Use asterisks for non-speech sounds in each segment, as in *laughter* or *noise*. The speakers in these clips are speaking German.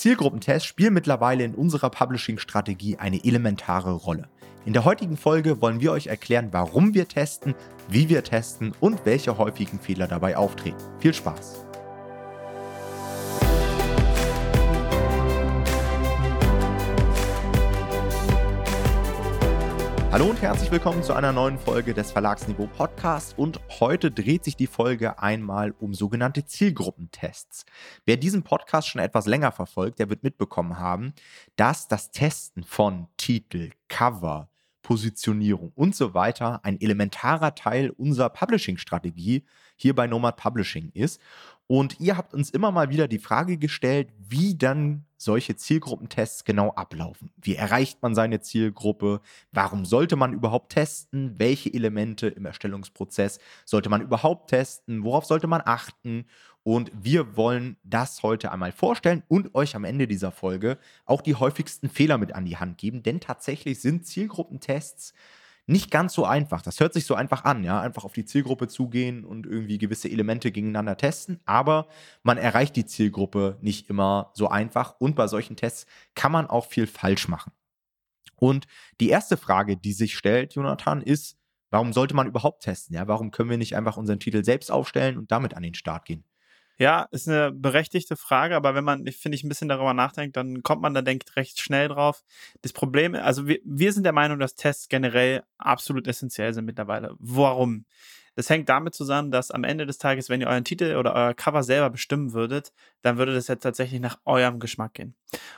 Zielgruppentests spielen mittlerweile in unserer Publishing-Strategie eine elementare Rolle. In der heutigen Folge wollen wir euch erklären, warum wir testen, wie wir testen und welche häufigen Fehler dabei auftreten. Viel Spaß! Hallo und herzlich willkommen zu einer neuen Folge des Verlagsniveau Podcasts und heute dreht sich die Folge einmal um sogenannte Zielgruppentests. Wer diesen Podcast schon etwas länger verfolgt, der wird mitbekommen haben, dass das Testen von Titel, Cover, Positionierung und so weiter ein elementarer Teil unserer Publishing-Strategie hier bei Nomad Publishing ist. Und ihr habt uns immer mal wieder die Frage gestellt, wie dann solche Zielgruppentests genau ablaufen. Wie erreicht man seine Zielgruppe? Warum sollte man überhaupt testen? Welche Elemente im Erstellungsprozess sollte man überhaupt testen? Worauf sollte man achten? Und wir wollen das heute einmal vorstellen und euch am Ende dieser Folge auch die häufigsten Fehler mit an die Hand geben, denn tatsächlich sind Zielgruppentests nicht ganz so einfach. Das hört sich so einfach an, ja, einfach auf die Zielgruppe zugehen und irgendwie gewisse Elemente gegeneinander testen, aber man erreicht die Zielgruppe nicht immer so einfach und bei solchen Tests kann man auch viel falsch machen. Und die erste Frage, die sich stellt, Jonathan, ist, warum sollte man überhaupt testen? Ja, warum können wir nicht einfach unseren Titel selbst aufstellen und damit an den Start gehen? Ja, ist eine berechtigte Frage, aber wenn man, finde ich, ein bisschen darüber nachdenkt, dann kommt man da, denkt, recht schnell drauf. Das Problem, also wir, wir sind der Meinung, dass Tests generell absolut essentiell sind mittlerweile. Warum? Das hängt damit zusammen, dass am Ende des Tages, wenn ihr euren Titel oder euer Cover selber bestimmen würdet, dann würde das jetzt tatsächlich nach eurem Geschmack gehen.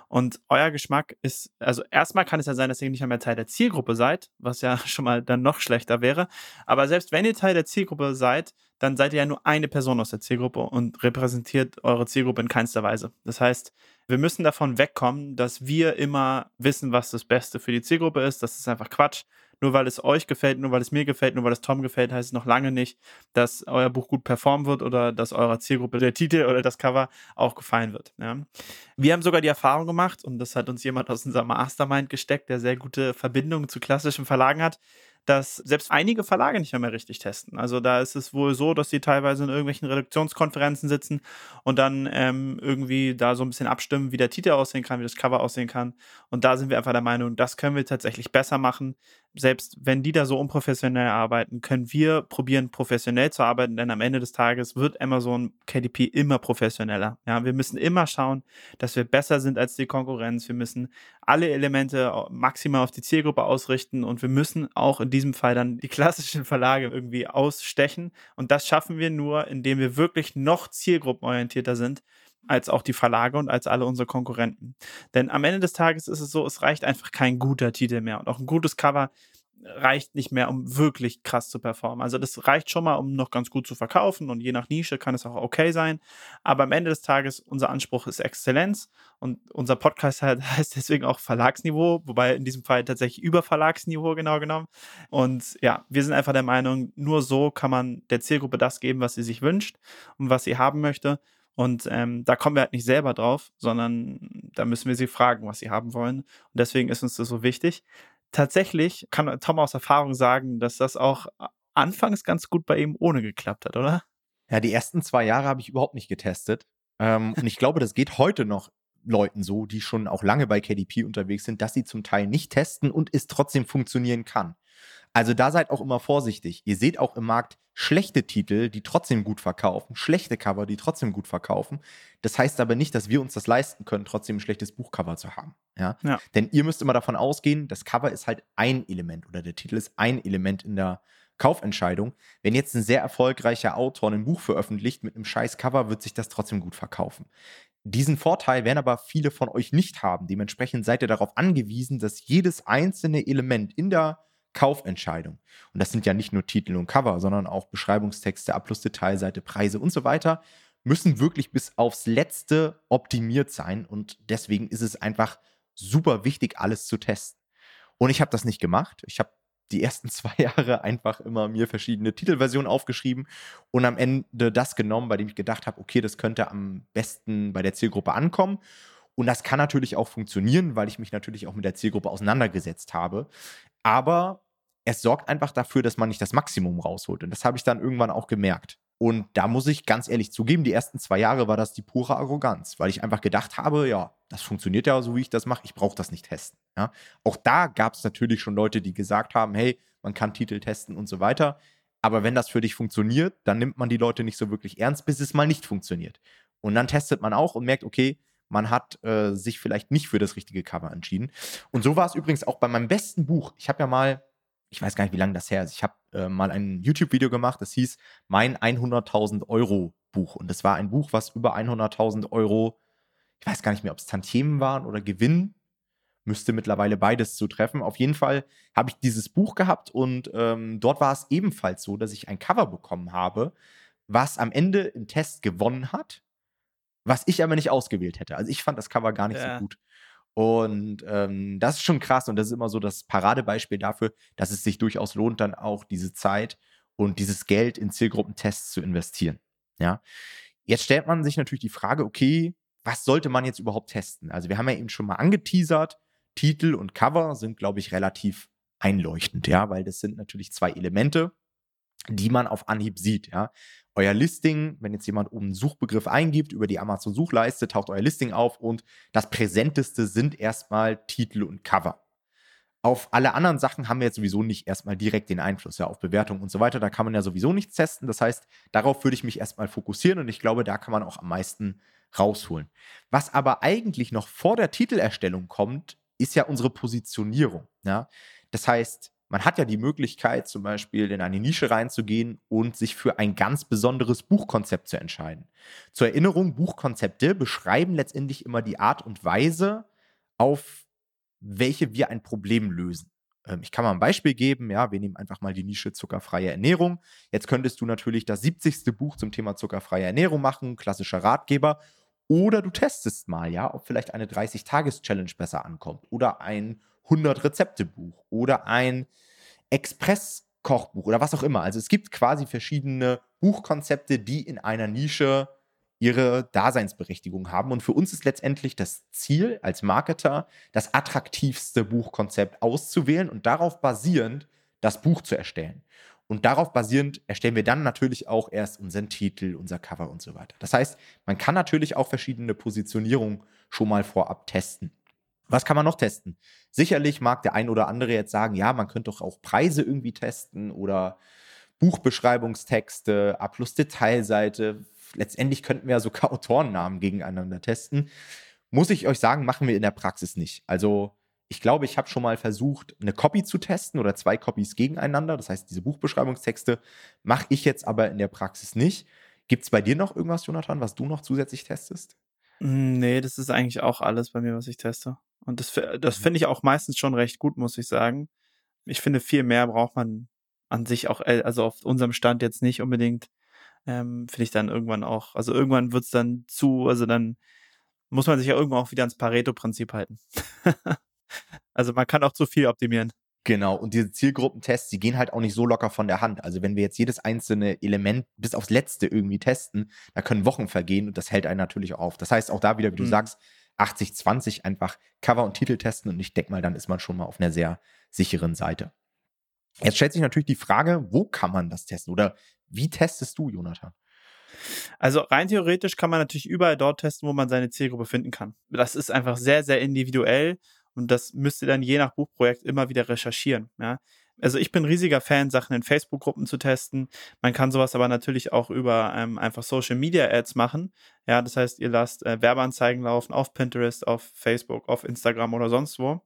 Und euer Geschmack ist, also erstmal kann es ja sein, dass ihr nicht mehr Teil der Zielgruppe seid, was ja *laughs* schon mal dann noch schlechter wäre. Aber selbst wenn ihr Teil der Zielgruppe seid, dann seid ihr ja nur eine Person aus der Zielgruppe und repräsentiert eure Zielgruppe in keinster Weise. Das heißt, wir müssen davon wegkommen, dass wir immer wissen, was das Beste für die Zielgruppe ist. Das ist einfach Quatsch nur weil es euch gefällt, nur weil es mir gefällt, nur weil es Tom gefällt, heißt es noch lange nicht, dass euer Buch gut performen wird oder dass eurer Zielgruppe der Titel oder das Cover auch gefallen wird. Ja. Wir haben sogar die Erfahrung gemacht, und das hat uns jemand aus unserem Mastermind gesteckt, der sehr gute Verbindungen zu klassischen Verlagen hat, dass selbst einige Verlage nicht mehr, richtig testen. Also da ist es wohl so, dass sie teilweise in irgendwelchen Redaktionskonferenzen sitzen und dann ähm, irgendwie da so ein bisschen abstimmen, wie der Titel aussehen kann, wie das Cover aussehen kann. Und da sind wir einfach der Meinung, das können wir tatsächlich besser machen. Selbst wenn die da so unprofessionell arbeiten, können wir probieren, professionell zu arbeiten, denn am Ende des Tages wird Amazon KDP immer professioneller. Ja, wir müssen immer schauen, dass wir besser sind als die Konkurrenz. Wir müssen alle Elemente maximal auf die Zielgruppe ausrichten und wir müssen auch in diesem Fall dann die klassischen *laughs* Verlage irgendwie ausstechen. Und das schaffen wir nur, indem wir wirklich noch zielgruppenorientierter sind als auch die Verlage und als alle unsere Konkurrenten. Denn am Ende des Tages ist es so, es reicht einfach kein guter Titel mehr. Und auch ein gutes Cover reicht nicht mehr, um wirklich krass zu performen. Also das reicht schon mal, um noch ganz gut zu verkaufen und je nach Nische kann es auch okay sein. Aber am Ende des Tages, unser Anspruch ist Exzellenz und unser Podcast *laughs* heißt deswegen auch Verlagsniveau, wobei in diesem Fall tatsächlich über Verlagsniveau genau genommen. Und ja, wir sind einfach der Meinung, nur so kann man der Zielgruppe das geben, was sie sich wünscht und was sie haben möchte. Und ähm, da kommen wir halt nicht selber drauf, sondern da müssen wir sie fragen, was sie haben wollen. Und deswegen ist uns das so wichtig tatsächlich kann Tom aus Erfahrung sagen, dass das auch anfangs ganz gut bei ihm ohne geklappt hat, oder? Ja, die ersten zwei Jahre habe ich überhaupt nicht getestet. Ähm, und ich glaube, das geht heute noch Leuten so, die schon auch lange bei KDP unterwegs sind, dass sie zum Teil nicht testen und es trotzdem funktionieren kann. Also da seid auch immer vorsichtig. Ihr seht auch im Markt schlechte Titel, die trotzdem gut verkaufen, schlechte Cover, die trotzdem gut verkaufen. Das heißt aber nicht, dass wir uns das leisten können, trotzdem ein schlechtes Buchcover zu haben. Ja? ja. Denn ihr müsst immer davon ausgehen, das Cover ist halt ein Element oder der Titel ist ein Element in der Kaufentscheidung. Wenn jetzt ein sehr erfolgreicher Autor ein Buch veröffentlicht mit einem scheiß Cover, wird sich das trotzdem gut verkaufen. Diesen Vorteil werden aber viele von euch nicht haben. Dementsprechend seid ihr darauf angewiesen, dass jedes einzelne Element in der Kaufentscheidung. Und das sind ja nicht nur Titel und Cover, sondern auch Beschreibungstexte, Abschlussdetailseite, Preise und so weiter, müssen wirklich bis aufs Letzte optimiert sein. Und deswegen ist es einfach super wichtig, alles zu testen. Und ich habe das nicht gemacht. Ich habe die ersten *laughs* zwei Jahre einfach immer mir verschiedene Titelversionen aufgeschrieben und am Ende das genommen, bei dem ich gedacht habe, okay, das könnte am besten bei der Zielgruppe ankommen. Und das kann natürlich auch funktionieren, weil ich mich natürlich auch mit der Zielgruppe auseinandergesetzt habe. Aber es sorgt einfach dafür, dass man nicht das Maximum rausholt. Und das habe ich dann irgendwann auch gemerkt. Und da muss ich ganz ehrlich zugeben, die ersten zwei Jahre war das die pure Arroganz, weil ich einfach gedacht habe, ja, das funktioniert ja so, wie ich das mache, ich brauche das nicht testen. Ja? Auch da gab es natürlich schon Leute, die gesagt haben, hey, man kann Titel testen und so weiter. Aber wenn das für dich funktioniert, dann nimmt man die Leute nicht so wirklich ernst, bis es mal nicht funktioniert. Und dann testet man auch und merkt, okay, man hat äh, sich vielleicht nicht für das richtige Cover entschieden. Und so war es übrigens auch bei meinem besten Buch. Ich habe ja mal ich weiß gar nicht, wie lange das her ist. Ich habe äh, mal ein YouTube-Video gemacht, das hieß Mein 100.000 Euro Buch. Und das war ein Buch, was über 100.000 Euro, ich weiß gar nicht mehr, ob es Tantiemen waren oder Gewinn, müsste mittlerweile beides zu treffen. Auf jeden Fall habe ich dieses Buch gehabt und ähm, dort war es ebenfalls so, dass ich ein Cover bekommen habe, was am Ende im Test gewonnen hat, was ich aber nicht ausgewählt hätte. Also ich fand das Cover gar nicht ja. so gut. Und ähm, das ist schon krass und das ist immer so das Paradebeispiel dafür, dass es sich durchaus lohnt, dann auch diese Zeit und dieses Geld in Zielgruppentests zu investieren. Ja. Jetzt stellt man sich natürlich die Frage, okay, was sollte man jetzt überhaupt testen? Also wir haben ja eben schon mal angeteasert, Titel und Cover sind, glaube ich, relativ einleuchtend, ja, weil das sind natürlich zwei Elemente, die man auf Anhieb sieht, ja euer Listing, wenn jetzt jemand oben einen Suchbegriff eingibt über die Amazon-Suchleiste, taucht euer Listing auf und das Präsenteste sind erstmal Titel und Cover. Auf alle anderen Sachen haben wir jetzt sowieso nicht erstmal direkt den Einfluss, ja, auf Bewertung und so weiter. Da kann man ja sowieso nichts testen. Das heißt, darauf würde ich mich erstmal fokussieren und ich glaube, da kann man auch am meisten rausholen. Was aber eigentlich noch vor der Titelerstellung kommt, ist ja unsere Positionierung. Ja? Das heißt, man hat ja die Möglichkeit, zum Beispiel in eine Nische reinzugehen und sich für ein ganz besonderes Buchkonzept zu entscheiden. Zur Erinnerung, Buchkonzepte beschreiben letztendlich immer die Art und Weise, auf welche wir ein Problem lösen. Ähm, ich kann mal ein Beispiel geben, ja, wir nehmen einfach mal die Nische zuckerfreie Ernährung. Jetzt könntest du natürlich das 70. Buch zum Thema zuckerfreie Ernährung machen, klassischer Ratgeber. Oder du testest mal, ja, ob vielleicht eine 30-Tages-Challenge besser ankommt oder ein 100-Rezepte-Buch oder ein Express-Kochbuch oder was auch immer. Also es gibt quasi verschiedene Buchkonzepte, die in einer Nische ihre Daseinsberechtigung haben. Und für uns ist letztendlich das Ziel als Marketer, das attraktivste Buchkonzept auszuwählen und darauf basierend das Buch zu erstellen. Und darauf basierend erstellen wir dann natürlich auch erst unseren Titel, unser Cover und so weiter. Das heißt, man kann natürlich auch verschiedene Positionierungen schon mal vorab testen. Was kann man noch testen? Sicherlich mag der ein oder andere jetzt sagen, ja, man könnte doch auch Preise irgendwie testen oder Buchbeschreibungstexte, A plus Detailseite. Letztendlich könnten wir ja sogar *laughs* Autorennamen gegeneinander testen. Muss ich euch sagen, machen wir in der Praxis nicht. Also ich glaube, ich habe schon mal versucht, eine Copy zu testen oder zwei Copies gegeneinander. Das heißt, diese Buchbeschreibungstexte mache ich jetzt aber in der Praxis nicht. Gibt es bei dir noch irgendwas, Jonathan, was du noch zusätzlich testest? Hm, nee, das ist eigentlich auch alles bei mir, was ich teste. Und das, das mhm. finde ich auch meistens schon recht gut, muss ich sagen. Ich finde, viel mehr braucht man an sich auch, äh, also auf unserem Stand jetzt nicht unbedingt. Ähm, finde ich dann irgendwann auch, also irgendwann wird es dann zu, also dann muss man sich ja irgendwann auch wieder ans Pareto-Prinzip halten. *laughs* also man kann auch zu viel optimieren. Genau, und diese Zielgruppentests, die gehen halt auch nicht so locker von der Hand. Also wenn wir jetzt jedes einzelne Element bis aufs letzte irgendwie testen, da können Wochen vergehen und das hält einen natürlich auf. Das heißt auch da wieder, wie du mhm. sagst, 80-20 einfach Cover und Titel testen und ich denke mal, dann ist man schon mal auf einer sehr sicheren Seite. Jetzt stellt sich natürlich die Frage, wo kann man das testen oder wie testest du, Jonathan? Also rein theoretisch kann man natürlich überall dort testen, wo man seine Zielgruppe finden kann. Das ist einfach sehr, sehr individuell und das müsst ihr dann je nach Buchprojekt immer wieder recherchieren. Ja? Also ich bin riesiger Fan, Sachen in Facebook-Gruppen zu testen. Man kann sowas aber natürlich auch über ähm, einfach Social Media Ads machen. Ja, das heißt, ihr lasst äh, Werbeanzeigen laufen auf Pinterest, auf Facebook, auf Instagram oder sonst wo.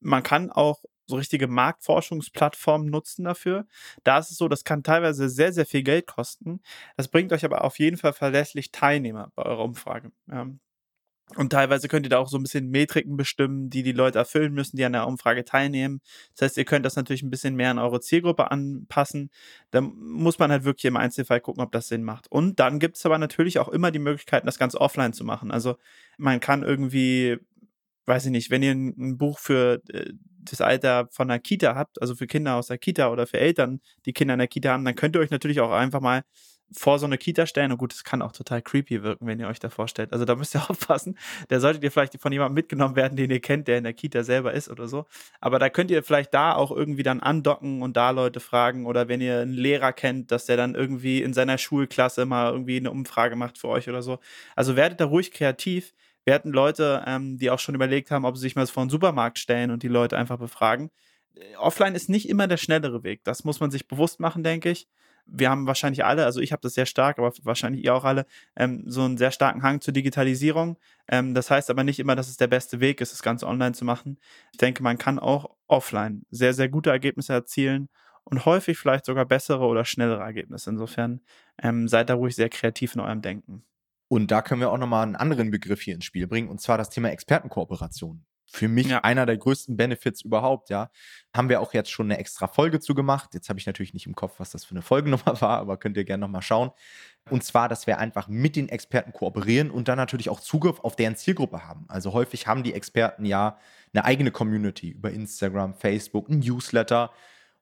Man kann auch so richtige Marktforschungsplattformen nutzen dafür. Da ist es so, das kann teilweise sehr, sehr viel Geld kosten. Das bringt euch aber auf jeden Fall verlässlich Teilnehmer bei eurer Umfrage. Ja. Und teilweise könnt ihr da auch so ein bisschen Metriken bestimmen, die die Leute erfüllen müssen, die an der Umfrage teilnehmen. Das heißt, ihr könnt das natürlich ein bisschen mehr an eure Zielgruppe anpassen. Da muss man halt wirklich im Einzelfall gucken, ob das Sinn macht. Und dann gibt es aber natürlich auch immer die Möglichkeiten, das Ganze offline zu machen. Also man kann irgendwie, weiß ich nicht, wenn ihr ein, Buch für äh, das Alter von der Kita habt, also für Kinder aus der Kita oder für Eltern, die Kinder in der Kita haben, dann könnt ihr euch natürlich auch einfach mal vor so eine Kita stellen. Und gut, es kann auch total creepy wirken, wenn ihr euch da vorstellt. Also da müsst ihr *laughs* aufpassen. Da solltet ihr vielleicht von jemandem mitgenommen werden, den ihr kennt, der in der Kita selber ist oder so. Aber da könnt ihr vielleicht da auch irgendwie dann andocken und da Leute fragen. Oder wenn ihr einen Lehrer kennt, dass der dann irgendwie in seiner Schulklasse mal irgendwie eine Umfrage macht für euch oder so. Also werdet da ruhig kreativ. Wir hatten Leute, ähm, die auch schon überlegt haben, ob sie sich mal vor einen Supermarkt stellen und die Leute einfach befragen. Äh, offline ist nicht immer der schnellere Weg. Das muss man sich bewusst machen, denke ich wir haben wahrscheinlich alle, also ich habe das sehr stark, aber wahrscheinlich ihr auch alle, ähm, so einen sehr starken Hang zur Digitalisierung. Ähm, das heißt aber nicht immer, dass es der beste Weg ist, das Ganze online zu machen. Ich denke, man kann auch offline sehr, sehr gute Ergebnisse erzielen und häufig vielleicht sogar bessere oder schnellere Ergebnisse. Insofern ähm, seid da ruhig sehr kreativ in eurem Denken. Und da können wir auch nochmal einen anderen Begriff hier ins Spiel bringen, und zwar das Thema Expertenkooperation für mich ja. einer der größten Benefits überhaupt, ja. Haben wir auch jetzt schon eine extra Folge zu gemacht. Jetzt habe ich natürlich nicht im Kopf, was das für eine Folgennummer *laughs* war, aber könnt ihr gerne nochmal schauen. Und zwar, dass wir einfach mit den Experten kooperieren und dann natürlich auch Zugriff auf deren Zielgruppe haben. Also häufig haben die Experten ja eine eigene Community über Instagram, Facebook, ein Newsletter.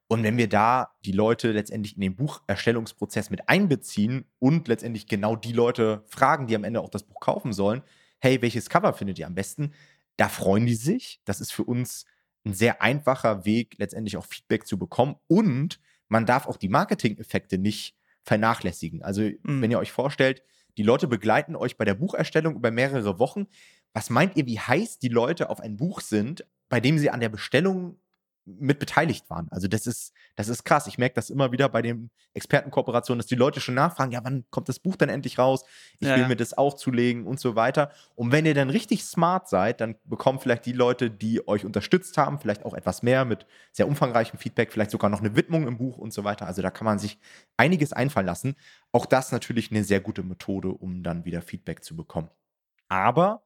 Und wenn wir da die Leute letztendlich in den Bucherstellungsprozess mit einbeziehen und letztendlich genau die Leute fragen, die am Ende auch das Buch kaufen sollen, hey, welches Cover findet ihr am besten? Da freuen die sich. Das ist für uns ein sehr einfacher Weg, letztendlich auch Feedback zu bekommen. Und man darf auch die Marketing-Effekte nicht vernachlässigen. Also, mhm. wenn ihr euch vorstellt, die Leute begleiten euch bei der Bucherstellung über mehrere Wochen. Was meint ihr, wie heiß die Leute auf ein Buch sind, bei dem sie an der Bestellung mit beteiligt waren. Also das ist, das ist krass. Ich merke das immer wieder bei den Expertenkooperationen, dass die Leute schon nachfragen, ja, wann kommt das Buch dann endlich raus? Ich ja, will mir das auch zulegen und so weiter. Und wenn ihr dann richtig smart seid, dann bekommen vielleicht die Leute, die euch unterstützt haben, vielleicht auch etwas mehr mit sehr umfangreichem Feedback, vielleicht sogar noch eine Widmung im Buch und so weiter. Also da kann man sich einiges einfallen lassen. Auch das natürlich eine sehr gute Methode, um dann wieder Feedback zu bekommen. Aber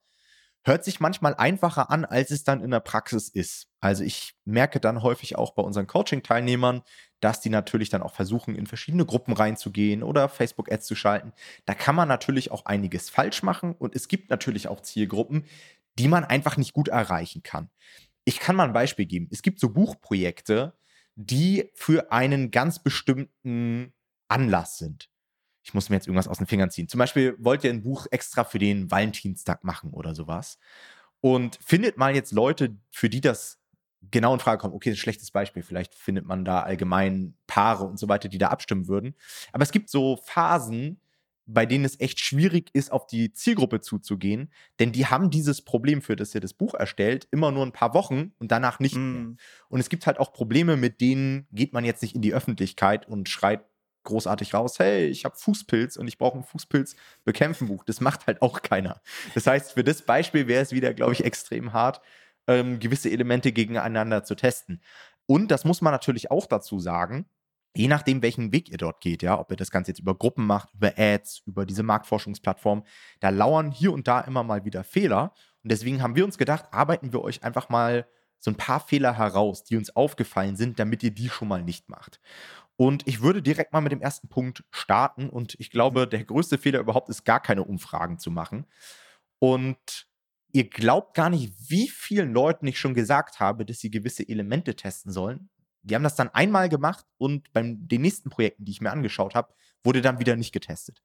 hört sich manchmal einfacher an, als es dann in der Praxis ist. Also ich merke dann häufig auch bei unseren Coaching-Teilnehmern, dass die natürlich dann auch versuchen, in verschiedene Gruppen reinzugehen oder Facebook-Ads zu schalten. Da kann man natürlich auch einiges falsch machen und es gibt natürlich auch Zielgruppen, die man einfach nicht gut erreichen kann. Ich kann mal ein Beispiel geben. Es gibt so Buchprojekte, die für einen ganz bestimmten Anlass sind ich muss mir jetzt irgendwas aus den Fingern ziehen. Zum Beispiel wollt ihr ein Buch extra für den Valentinstag machen oder sowas. Und findet mal jetzt Leute, für die das genau in Frage kommt. Okay, ein schlechtes Beispiel. Vielleicht findet man da allgemein Paare und so weiter, die da abstimmen würden. Aber es gibt so Phasen, bei denen es echt schwierig ist, auf die Zielgruppe zuzugehen, denn die haben dieses Problem, für das ihr das Buch erstellt, immer nur ein paar Wochen und danach nicht mm. mehr. Und es gibt halt auch Probleme, mit denen geht man jetzt nicht in die Öffentlichkeit und schreit großartig raus, hey, ich habe Fußpilz und ich brauche ein Fußpilz-Bekämpfen-Buch. Das macht halt auch keiner. Das heißt, für das Beispiel wäre es wieder, glaube ich, extrem hart, ähm, gewisse Elemente gegeneinander zu testen. Und das muss man natürlich auch dazu sagen, je nachdem, welchen Weg ihr dort geht, ja, ob ihr das Ganze jetzt über Gruppen macht, über Ads, über diese Marktforschungsplattform, da lauern hier und da immer mal wieder Fehler. Und deswegen haben wir uns gedacht, arbeiten wir euch einfach mal so ein paar Fehler heraus, die uns aufgefallen sind, damit ihr die schon mal nicht macht. Und ich würde direkt mal mit dem ersten Punkt starten. Und ich glaube, der größte Fehler überhaupt ist, gar keine Umfragen zu machen. Und ihr glaubt gar nicht, wie vielen Leuten ich schon gesagt habe, dass sie gewisse Elemente testen sollen. Die haben das dann einmal gemacht und bei den nächsten Projekten, die ich mir angeschaut habe, wurde dann wieder nicht getestet.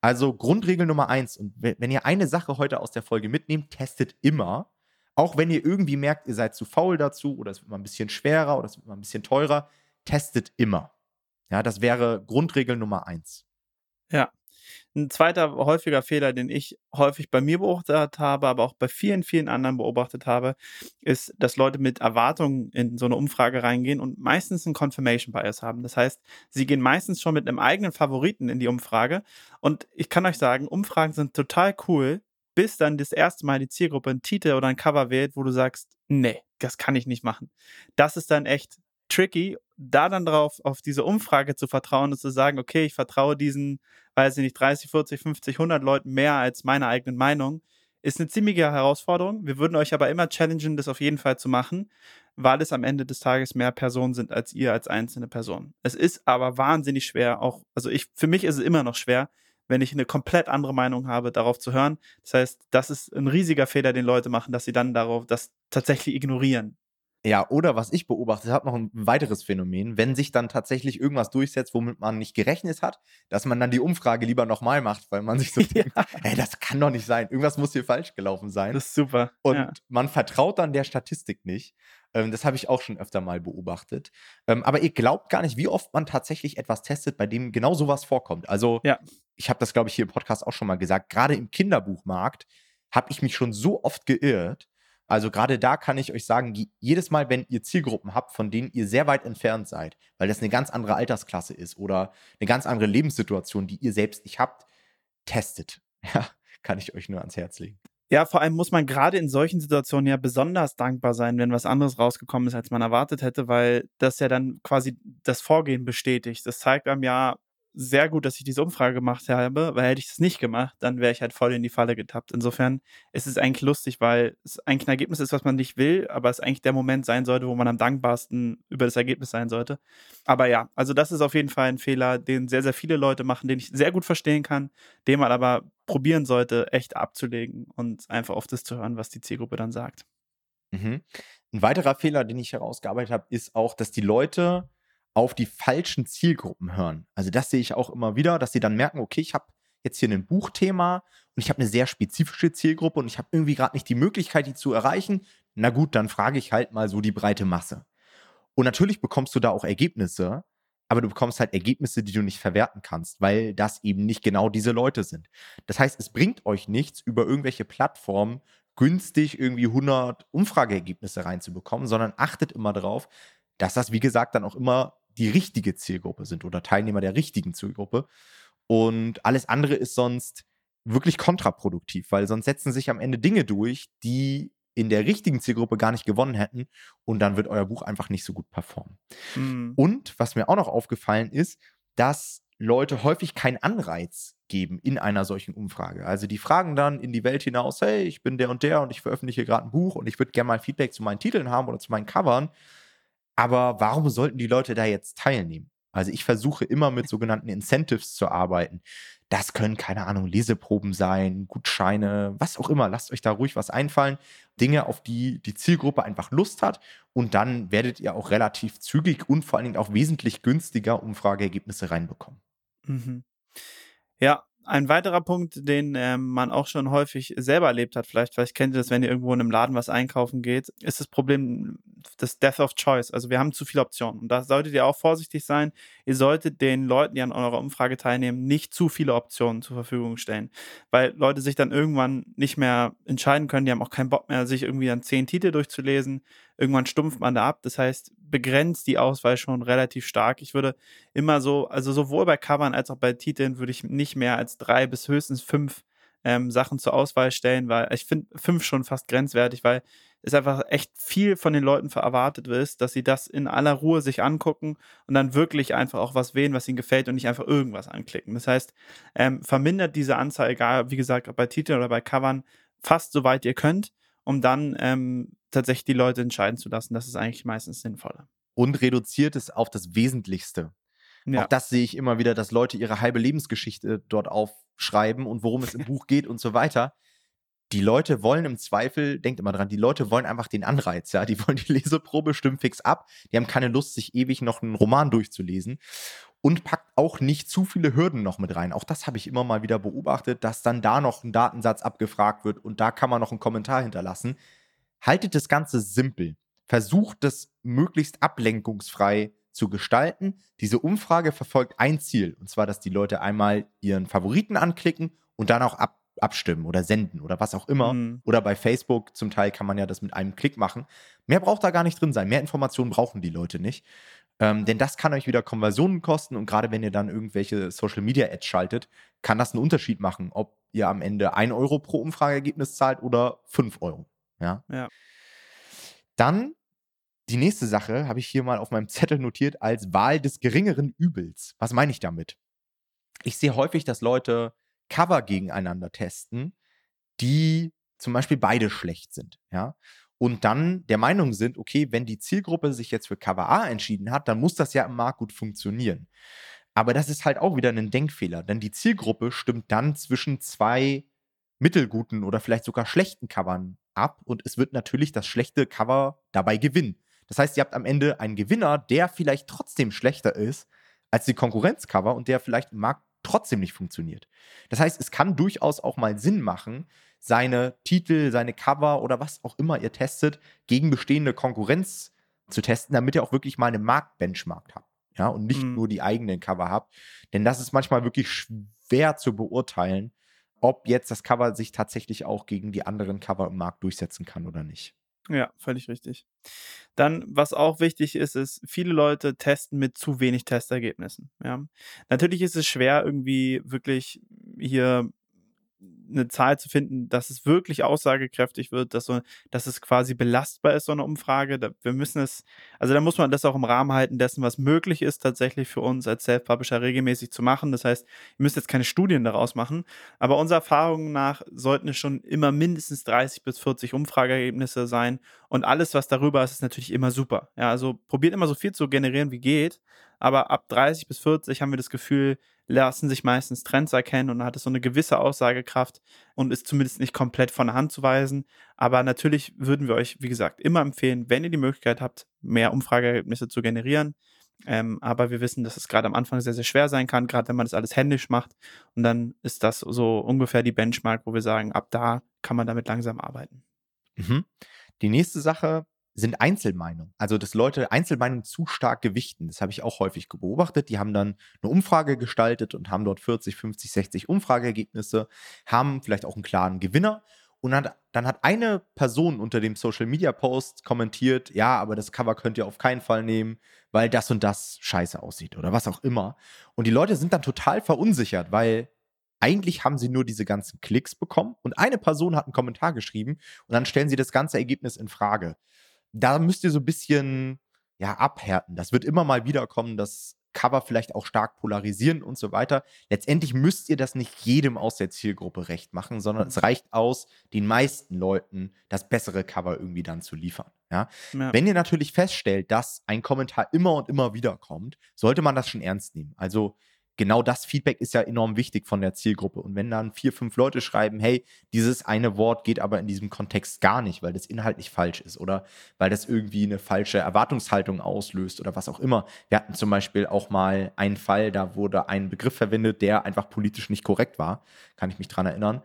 Also Grundregel Nummer eins. Und wenn ihr eine Sache heute aus der Folge mitnehmt, testet immer. Auch wenn ihr irgendwie merkt, ihr seid zu faul dazu oder es wird mal ein bisschen schwerer oder es wird mal ein bisschen teurer, testet immer. Ja, das wäre Grundregel Nummer eins. Ja. Ein zweiter häufiger Fehler, den ich häufig bei mir beobachtet habe, aber auch bei vielen, vielen anderen beobachtet habe, ist, dass Leute mit Erwartungen in so eine Umfrage reingehen und meistens einen Confirmation Bias haben. Das heißt, sie gehen meistens schon mit einem eigenen Favoriten in die Umfrage. Und ich kann euch sagen, Umfragen sind total cool, bis dann das erste Mal die Zielgruppe einen Titel oder ein Cover wählt, wo du sagst, nee, das kann ich nicht machen. Das ist dann echt tricky, da dann drauf auf diese Umfrage zu vertrauen und zu sagen, okay, ich vertraue diesen, weiß ich nicht, 30, 40, 50, 100 Leuten mehr als meiner eigenen Meinung, ist eine ziemliche Herausforderung. Wir würden euch aber immer challengen, das auf jeden Fall zu machen, weil es am Ende des Tages mehr Personen sind als ihr als einzelne Person. Es ist aber wahnsinnig schwer, auch, also ich, für mich ist es immer noch schwer, wenn ich eine komplett andere Meinung habe, darauf zu hören. Das heißt, das ist ein riesiger Fehler, den Leute machen, dass sie dann darauf das tatsächlich ignorieren. Ja, oder was ich beobachtet habe, noch ein weiteres Phänomen, wenn sich dann tatsächlich irgendwas durchsetzt, womit man nicht gerechnet hat, dass man dann die Umfrage lieber nochmal macht, weil man sich so *laughs* denkt, ey, das kann doch nicht sein, irgendwas muss hier falsch gelaufen sein. Das ist super. Und ja. man vertraut dann der Statistik nicht. Ähm, das habe ich auch schon öfter mal beobachtet. Ähm, aber ihr glaubt gar nicht, wie oft man tatsächlich etwas testet, bei dem genau sowas vorkommt. Also, Ja. ich habe das, glaube ich, hier im Podcast auch schon mal gesagt, gerade im Kinderbuchmarkt habe ich mich schon so oft geirrt. Also gerade da kann ich euch sagen, je- jedes Mal, wenn ihr Zielgruppen habt, von denen ihr sehr weit entfernt seid, weil das eine ganz andere Altersklasse ist oder eine ganz andere Lebenssituation, die ihr selbst nicht habt, testet. *laughs* Ja, kann ich euch nur ans Herz legen. Ja, vor allem muss man gerade in solchen Situationen ja besonders dankbar sein, wenn was anderes rausgekommen ist, als man erwartet hätte, weil das ja dann quasi das Vorgehen bestätigt. Das zeigt einem ja sehr gut, dass ich diese Umfrage gemacht habe, weil hätte ich das nicht gemacht, dann wäre ich halt voll in die Falle getappt. Insofern ist es eigentlich lustig, weil es eigentlich ein Ergebnis ist, was man nicht will, aber es eigentlich der Moment sein sollte, wo man am dankbarsten über das Ergebnis sein sollte. Aber ja, also das ist auf jeden Fall ein Fehler, den sehr, sehr viele Leute machen, den ich sehr gut verstehen kann, den man aber probieren sollte, echt abzulegen und einfach auf das zu hören, was die Zielgruppe dann sagt. Mhm. Ein weiterer Fehler, den ich herausgearbeitet habe, ist auch, dass die Leute auf die falschen Zielgruppen hören. Also das sehe ich auch immer wieder, dass sie dann merken, okay, ich habe jetzt hier ein Buchthema und ich habe eine sehr spezifische Zielgruppe und ich habe irgendwie gerade nicht die Möglichkeit, die zu erreichen. Na gut, dann frage ich halt mal so die breite Masse. Und natürlich bekommst du da auch Ergebnisse, aber du bekommst halt Ergebnisse, die du nicht verwerten kannst, weil das eben nicht genau diese Leute sind. Das heißt, es bringt euch nichts, über irgendwelche Plattformen günstig irgendwie 100 Umfrageergebnisse reinzubekommen, sondern achtet immer darauf, dass das, wie gesagt, dann auch immer die richtige Zielgruppe sind oder Teilnehmer der richtigen Zielgruppe. Und alles andere ist sonst wirklich kontraproduktiv, weil sonst setzen sich am Ende Dinge durch, die in der richtigen Zielgruppe gar nicht gewonnen hätten und dann wird euer Buch einfach nicht so gut performen. Mhm. Und was mir auch noch aufgefallen ist, dass Leute häufig keinen Anreiz geben in einer solchen Umfrage. Also die fragen dann in die Welt hinaus, hey, ich bin der und der und ich veröffentliche gerade ein Buch und ich würde gerne mal Feedback zu meinen Titeln haben oder zu meinen Covern. Aber warum sollten die Leute da jetzt teilnehmen? Also ich versuche immer mit sogenannten Incentives zu arbeiten. Das können, keine Ahnung, Leseproben sein, Gutscheine, was auch immer. Lasst euch da ruhig was einfallen. Dinge, auf die die Zielgruppe einfach Lust hat. Und dann werdet ihr auch relativ zügig und vor allen Dingen auch wesentlich günstiger Umfrageergebnisse reinbekommen. Mhm. Ja, ein weiterer Punkt, den ähm, man auch schon häufig selber erlebt hat, vielleicht, vielleicht kennt ihr das, wenn ihr irgendwo in einem Laden was einkaufen geht, ist das Problem des Death of Choice. Also wir haben zu viele Optionen. Und da solltet ihr auch vorsichtig sein. Ihr solltet den Leuten, die an eurer Umfrage teilnehmen, nicht zu viele Optionen zur Verfügung stellen. Weil Leute sich dann irgendwann nicht mehr entscheiden können, die haben auch keinen Bock mehr, sich irgendwie an zehn Titel durchzulesen. Irgendwann stumpft man da ab. Das heißt, begrenzt die Auswahl schon relativ stark. Ich würde immer so, also sowohl bei Covern als auch bei Titeln würde ich nicht mehr als drei bis höchstens fünf ähm, Sachen zur Auswahl stellen, weil ich finde fünf schon fast grenzwertig, weil es einfach echt viel von den Leuten erwartet ist, dass sie das in aller Ruhe sich angucken und dann wirklich einfach auch was wählen, was ihnen gefällt und nicht einfach irgendwas anklicken. Das heißt, ähm, vermindert diese Anzahl, egal, wie gesagt, ob bei Titeln oder bei Covern, fast so weit ihr könnt, um dann ähm, tatsächlich die Leute entscheiden zu lassen. Das ist eigentlich meistens sinnvoller. Und reduziert es auf das Wesentlichste. Ja. Auch das sehe ich immer wieder, dass Leute ihre halbe Lebensgeschichte dort aufschreiben und worum es im *laughs* Buch geht und so weiter. Die Leute wollen im Zweifel, denkt immer dran, die Leute wollen einfach den Anreiz, ja. Die wollen die Leseprobe, stimmt fix ab. Die haben keine Lust, sich ewig noch einen Roman durchzulesen. Und packt auch nicht zu viele Hürden noch mit rein. Auch das habe ich immer mal wieder beobachtet, dass dann da noch ein Datensatz abgefragt wird und da kann man noch einen Kommentar hinterlassen. Haltet das Ganze simpel. Versucht das möglichst ablenkungsfrei zu gestalten. Diese Umfrage verfolgt ein Ziel, und zwar, dass die Leute einmal ihren Favoriten anklicken und dann auch ab, abstimmen oder senden oder was auch immer. Mhm. Oder bei Facebook zum Teil kann man ja das mit einem Klick machen. Mehr braucht da gar nicht drin sein. Mehr Informationen brauchen die Leute nicht. Ähm, denn das kann euch wieder Konversionen kosten und gerade wenn ihr dann irgendwelche Social Media Ads schaltet, kann das einen Unterschied machen, ob ihr am Ende 1 Euro pro Umfrageergebnis zahlt oder 5 Euro. Ja. Ja. Dann die nächste Sache habe ich hier mal auf meinem *laughs* Zettel notiert als Wahl des geringeren Übels. Was meine ich damit? Ich sehe häufig, dass Leute Cover gegeneinander testen, die zum Beispiel beide schlecht sind, ja. Und dann der Meinung sind, okay, wenn die Zielgruppe sich jetzt für Cover A entschieden hat, dann muss das ja im Markt gut funktionieren. Aber das ist halt auch wieder ein Denkfehler, denn die Zielgruppe stimmt dann zwischen zwei mittelguten oder vielleicht sogar schlechten Covern ab und es wird natürlich das schlechte Cover dabei gewinnen. Das heißt, ihr habt am Ende einen Gewinner, der vielleicht trotzdem schlechter ist als die Konkurrenzcover und der vielleicht im Markt trotzdem nicht funktioniert. Das heißt, es kann durchaus auch mal Sinn machen, seine Titel, seine Cover oder was auch immer ihr testet, gegen bestehende Konkurrenz zu testen, damit ihr auch wirklich mal eine Marktbenchmark habt. Ja, und nicht mhm. nur die eigenen Cover habt. Denn das ist manchmal wirklich schwer zu beurteilen, ob jetzt das Cover sich tatsächlich auch gegen die anderen Cover im Markt durchsetzen kann oder nicht. Ja, völlig richtig. Dann, was auch wichtig ist, ist, viele Leute testen mit zu wenig Testergebnissen. Ja. Natürlich ist es schwer, irgendwie wirklich hier eine Zahl zu finden, dass es wirklich aussagekräftig wird, dass, so, dass es quasi belastbar ist, so eine Umfrage. Da, wir müssen es, also da muss man das auch im Rahmen halten dessen, was möglich ist, tatsächlich für uns als Self-Publisher regelmäßig zu machen. Das heißt, ihr müsst jetzt keine Studien daraus machen, aber unserer Erfahrung nach sollten es schon immer mindestens 30 bis 40 Umfrageergebnisse sein und alles, was darüber ist, ist natürlich immer super. Ja, also probiert immer so viel zu generieren, wie geht, aber ab 30 bis 40 haben wir das Gefühl, lassen sich meistens Trends erkennen und hat es so eine gewisse Aussagekraft und ist zumindest nicht komplett von der Hand zu weisen. Aber natürlich würden wir euch, wie gesagt, immer empfehlen, wenn ihr die Möglichkeit habt, mehr Umfrageergebnisse zu generieren. Ähm, aber wir wissen, dass es gerade am Anfang sehr, sehr schwer sein kann, gerade wenn man das alles händisch macht. Und dann ist das so ungefähr die Benchmark, wo wir sagen, ab da kann man damit langsam arbeiten. Mhm. Die nächste Sache, sind Einzelmeinungen. Also, dass Leute Einzelmeinungen zu stark gewichten. Das habe ich auch häufig beobachtet. Die haben dann eine Umfrage gestaltet und haben dort 40, 50, 60 Umfrageergebnisse, haben vielleicht auch einen klaren Gewinner. Und dann, dann hat eine Person unter dem Social Media Post kommentiert, ja, aber das Cover könnt ihr auf keinen Fall nehmen, weil das und das scheiße aussieht oder was auch immer. Und die Leute sind dann total verunsichert, weil eigentlich haben sie nur diese ganzen Klicks bekommen und eine Person hat einen Kommentar geschrieben und dann stellen sie das ganze Ergebnis in Frage da müsst ihr so ein bisschen ja, abhärten. Das wird immer mal wieder kommen, dass Cover vielleicht auch stark polarisieren und so weiter. Letztendlich müsst ihr das nicht jedem aus der Zielgruppe recht machen, sondern es mhm. reicht aus, den meisten Leuten das bessere Cover irgendwie dann zu liefern. Ja? ja? Wenn ihr natürlich feststellt, dass ein Kommentar immer und immer wieder kommt, sollte man das schon ernst nehmen. Also genau das Feedback ist ja enorm wichtig von der Zielgruppe. Und wenn dann vier, fünf Leute schreiben, hey, dieses eine Wort geht aber in diesem Kontext gar nicht, weil das inhaltlich falsch ist oder weil das irgendwie eine falsche Erwartungshaltung auslöst oder was auch immer. Wir hatten zum Beispiel auch mal einen Fall, da wurde ein Begriff verwendet, der einfach politisch nicht korrekt war. Kann ich mich dran erinnern.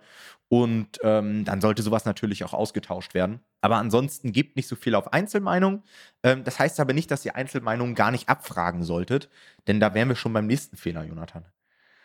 Und ähm, dann sollte sowas natürlich auch ausgetauscht werden. Aber ansonsten gebt nicht so viel auf Einzelmeinungen. Ähm, das heißt aber nicht, dass ihr Einzelmeinungen gar nicht abfragen solltet, denn da wären wir schon beim nächsten Fehler, Jonathan.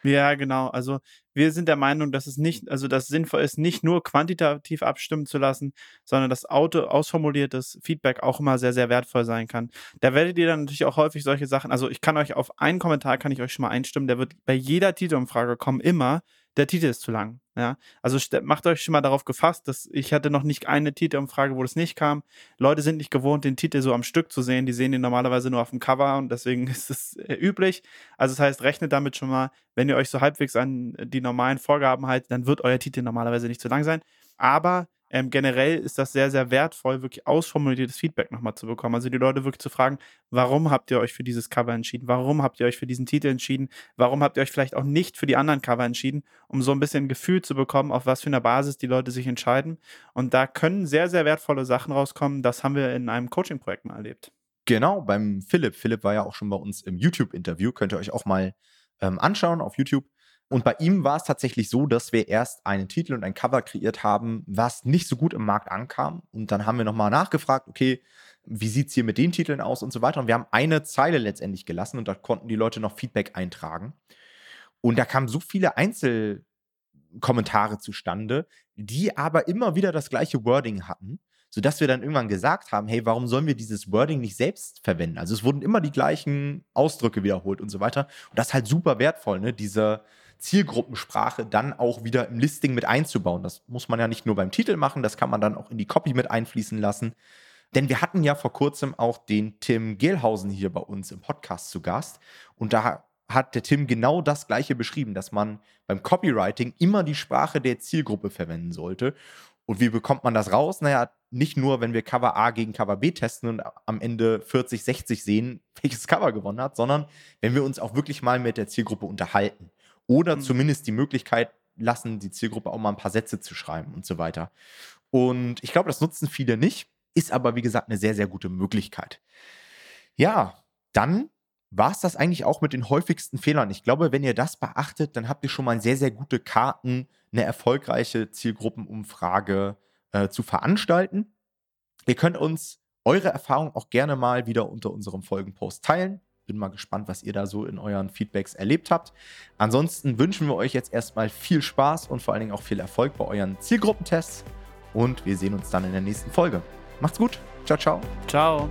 Ja, genau. Also wir sind der Meinung, dass es nicht, also dass sinnvoll ist, nicht nur quantitativ abstimmen zu lassen, sondern dass auto ausformuliertes Feedback auch immer sehr, sehr wertvoll sein kann. Da werdet ihr dann natürlich auch häufig solche Sachen, also ich kann euch auf einen Kommentar kann ich euch schon mal einstimmen, der wird bei jeder Titelumfrage kommen immer, der Titel ist zu lang. Ja, also macht euch schon mal darauf gefasst, dass ich hatte noch nicht eine Titelumfrage, wo das nicht kam. Leute sind nicht gewohnt, den Titel so am Stück zu sehen. Die sehen den normalerweise nur auf dem Cover und deswegen *laughs* ist es äh, üblich. Also das heißt, rechnet damit schon mal, wenn ihr euch so halbwegs an die normalen Vorgaben haltet, dann wird euer Titel normalerweise nicht zu lang sein. Aber ähm, generell ist das sehr, sehr wertvoll, wirklich ausformuliertes Feedback nochmal zu bekommen. Also die Leute wirklich zu fragen, warum habt ihr euch für dieses Cover entschieden? Warum habt ihr euch für diesen Titel entschieden? Warum habt ihr euch vielleicht auch nicht für die anderen Cover entschieden? Um so ein bisschen ein Gefühl zu bekommen, auf was für einer Basis die Leute sich entscheiden. Und da können sehr, sehr wertvolle Sachen rauskommen. Das haben wir in einem Coaching-Projekt mal erlebt. Genau, beim Philipp. Philipp war ja auch schon bei uns im YouTube-Interview. Könnt ihr euch auch mal ähm, anschauen auf YouTube. Und bei ihm war es tatsächlich so, dass wir erst einen Titel und ein Cover kreiert haben, was nicht so gut im Markt ankam. Und dann haben wir nochmal nachgefragt, okay, wie sieht es hier mit den Titeln aus und so weiter. Und wir haben eine Zeile letztendlich gelassen und da konnten die Leute noch Feedback eintragen. Und da kamen so viele Einzelkommentare zustande, die aber immer wieder das gleiche Wording hatten, sodass wir dann irgendwann gesagt haben, hey, warum sollen wir dieses Wording nicht selbst verwenden? Also es wurden immer die gleichen Ausdrücke wiederholt und so weiter. Und das ist halt super wertvoll, ne? Diese, Zielgruppensprache dann auch wieder im Listing mit einzubauen. Das muss man ja nicht nur beim Titel machen, das kann man dann auch in die Copy mit einfließen lassen. Denn wir hatten ja vor kurzem auch den Tim Gehlhausen hier bei uns im Podcast zu Gast. Und da hat der Tim genau das Gleiche beschrieben, dass man beim Copywriting immer die Sprache der Zielgruppe verwenden sollte. Und wie bekommt man das raus? Naja, nicht nur, wenn wir Cover A gegen Cover B testen und am Ende 40, 60 sehen, *laughs* welches Cover gewonnen hat, sondern wenn wir uns auch wirklich mal mit der Zielgruppe unterhalten. Oder mhm. zumindest die Möglichkeit lassen, die Zielgruppe auch mal ein paar Sätze zu schreiben und so weiter. Und ich glaube, das nutzen viele nicht. ist aber, wie gesagt, eine sehr, sehr gute Möglichkeit. Ja, dann war es das eigentlich auch mit den häufigsten Fehlern. Ich glaube, wenn ihr das beachtet, dann habt ihr schon mal sehr, sehr gute Karten, eine erfolgreiche Zielgruppenumfrage äh, zu veranstalten. Ihr könnt uns eure Erfahrung auch gerne mal wieder unter unserem Folgenpost teilen. Bin mal gespannt, was ihr da so in euren Feedbacks erlebt habt. Ansonsten wünschen wir euch jetzt erstmal viel Spaß und vor allen Dingen auch viel Erfolg bei euren Zielgruppentests. Und wir sehen uns dann in der nächsten Folge. Macht's gut. Ciao, ciao. Ciao.